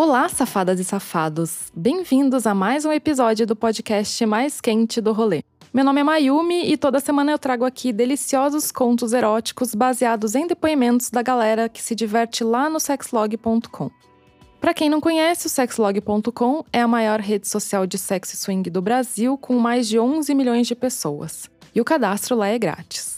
Olá, safadas e safados! Bem-vindos a mais um episódio do podcast mais quente do rolê. Meu nome é Mayumi e toda semana eu trago aqui deliciosos contos eróticos baseados em depoimentos da galera que se diverte lá no sexlog.com. Para quem não conhece, o sexlog.com é a maior rede social de sexo e swing do Brasil, com mais de 11 milhões de pessoas. E o cadastro lá é grátis.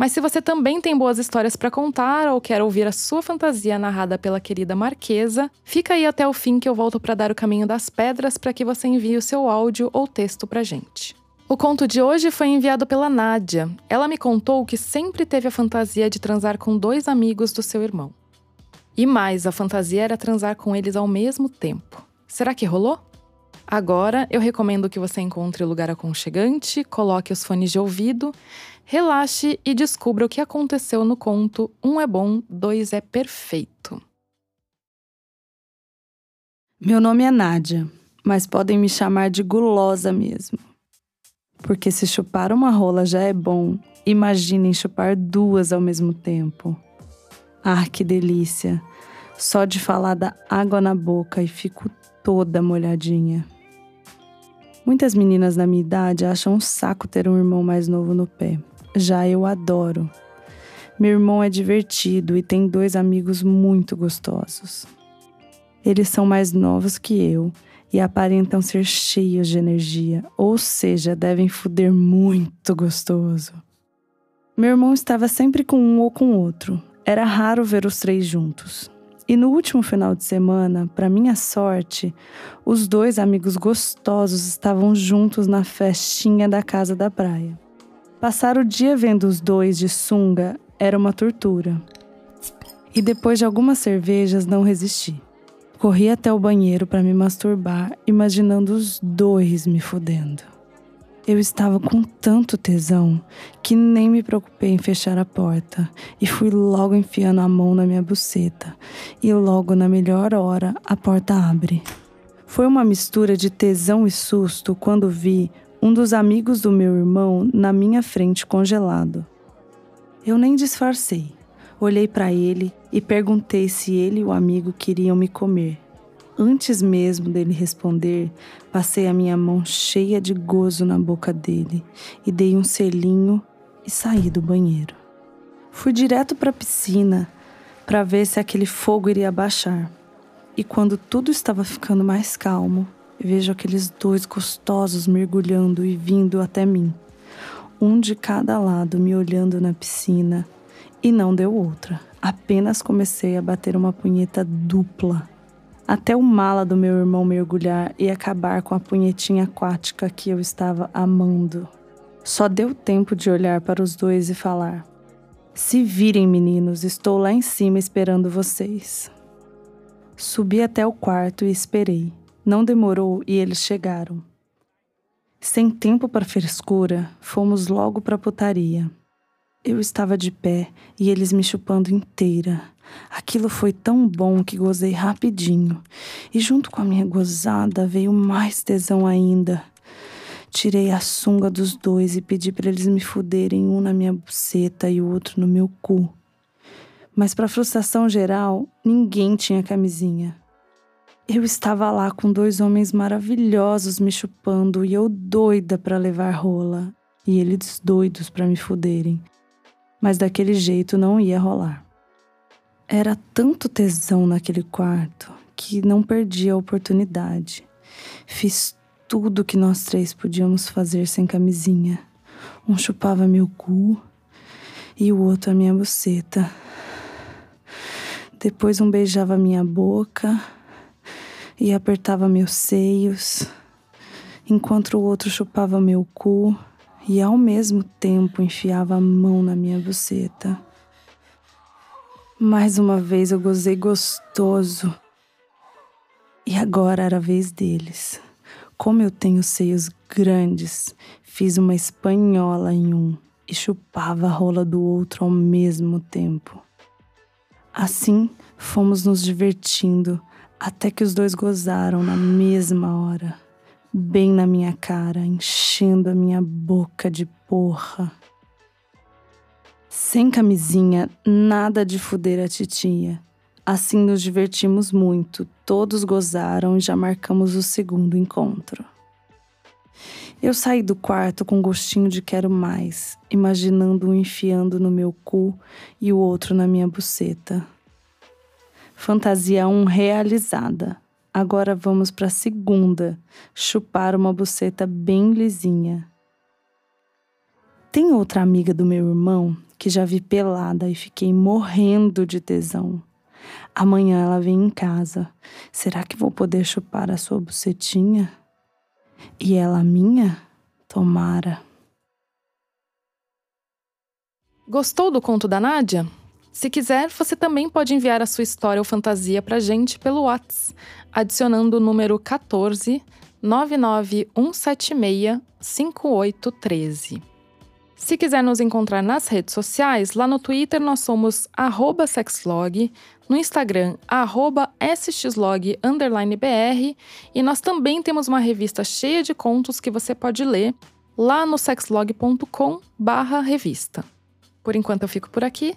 Mas se você também tem boas histórias para contar ou quer ouvir a sua fantasia narrada pela querida Marquesa, fica aí até o fim que eu volto para dar o caminho das pedras para que você envie o seu áudio ou texto pra gente. O conto de hoje foi enviado pela Nádia. Ela me contou que sempre teve a fantasia de transar com dois amigos do seu irmão. E mais, a fantasia era transar com eles ao mesmo tempo. Será que rolou? Agora eu recomendo que você encontre o lugar aconchegante, coloque os fones de ouvido, relaxe e descubra o que aconteceu no conto Um é bom, dois é perfeito. Meu nome é Nádia, mas podem me chamar de gulosa mesmo. Porque se chupar uma rola já é bom, imaginem chupar duas ao mesmo tempo. Ah, que delícia! Só de falar da água na boca e fico toda molhadinha. Muitas meninas da minha idade acham um saco ter um irmão mais novo no pé. Já eu adoro. Meu irmão é divertido e tem dois amigos muito gostosos. Eles são mais novos que eu e aparentam ser cheios de energia, ou seja, devem foder muito gostoso. Meu irmão estava sempre com um ou com outro, era raro ver os três juntos. E no último final de semana, para minha sorte, os dois amigos gostosos estavam juntos na festinha da casa da praia. Passar o dia vendo os dois de sunga era uma tortura. E depois de algumas cervejas, não resisti. Corri até o banheiro para me masturbar, imaginando os dois me fudendo. Eu estava com tanto tesão que nem me preocupei em fechar a porta e fui logo enfiando a mão na minha buceta. E logo na melhor hora a porta abre. Foi uma mistura de tesão e susto quando vi um dos amigos do meu irmão na minha frente congelado. Eu nem disfarcei. Olhei para ele e perguntei se ele e o amigo queriam me comer. Antes mesmo dele responder, passei a minha mão cheia de gozo na boca dele e dei um selinho e saí do banheiro. Fui direto para a piscina para ver se aquele fogo iria baixar. E quando tudo estava ficando mais calmo, vejo aqueles dois gostosos mergulhando e vindo até mim. Um de cada lado me olhando na piscina e não deu outra. Apenas comecei a bater uma punheta dupla até o mala do meu irmão mergulhar e acabar com a punhetinha aquática que eu estava amando. Só deu tempo de olhar para os dois e falar: Se virem, meninos, estou lá em cima esperando vocês. Subi até o quarto e esperei. Não demorou e eles chegaram. Sem tempo para frescura, fomos logo para a putaria. Eu estava de pé e eles me chupando inteira. Aquilo foi tão bom que gozei rapidinho. E junto com a minha gozada veio mais tesão ainda. Tirei a sunga dos dois e pedi para eles me fuderem, um na minha buceta e o outro no meu cu. Mas, para frustração geral, ninguém tinha camisinha. Eu estava lá com dois homens maravilhosos me chupando e eu doida para levar rola, e eles doidos para me fuderem mas daquele jeito não ia rolar. Era tanto tesão naquele quarto que não perdi a oportunidade. Fiz tudo que nós três podíamos fazer sem camisinha. Um chupava meu cu e o outro a minha buceta. Depois um beijava minha boca e apertava meus seios, enquanto o outro chupava meu cu e ao mesmo tempo enfiava a mão na minha buceta. Mais uma vez eu gozei gostoso. E agora era a vez deles. Como eu tenho seios grandes, fiz uma espanhola em um e chupava a rola do outro ao mesmo tempo. Assim, fomos nos divertindo até que os dois gozaram na mesma hora bem na minha cara, enchendo a minha boca de porra. Sem camisinha, nada de fuder a titia. Assim nos divertimos muito, todos gozaram e já marcamos o segundo encontro. Eu saí do quarto com gostinho de quero mais, imaginando um enfiando no meu cu e o outro na minha buceta. Fantasia 1 um realizada. Agora vamos para a segunda, chupar uma buceta bem lisinha. Tem outra amiga do meu irmão que já vi pelada e fiquei morrendo de tesão. Amanhã ela vem em casa. Será que vou poder chupar a sua bucetinha? E ela minha? Tomara. Gostou do conto da Nádia? Se quiser, você também pode enviar a sua história ou fantasia pra gente pelo WhatsApp, adicionando o número 14 99176 5813. Se quiser nos encontrar nas redes sociais, lá no Twitter nós somos sexlog, no Instagram, sxlog_br, e nós também temos uma revista cheia de contos que você pode ler lá no sexlog.com revista. Por enquanto eu fico por aqui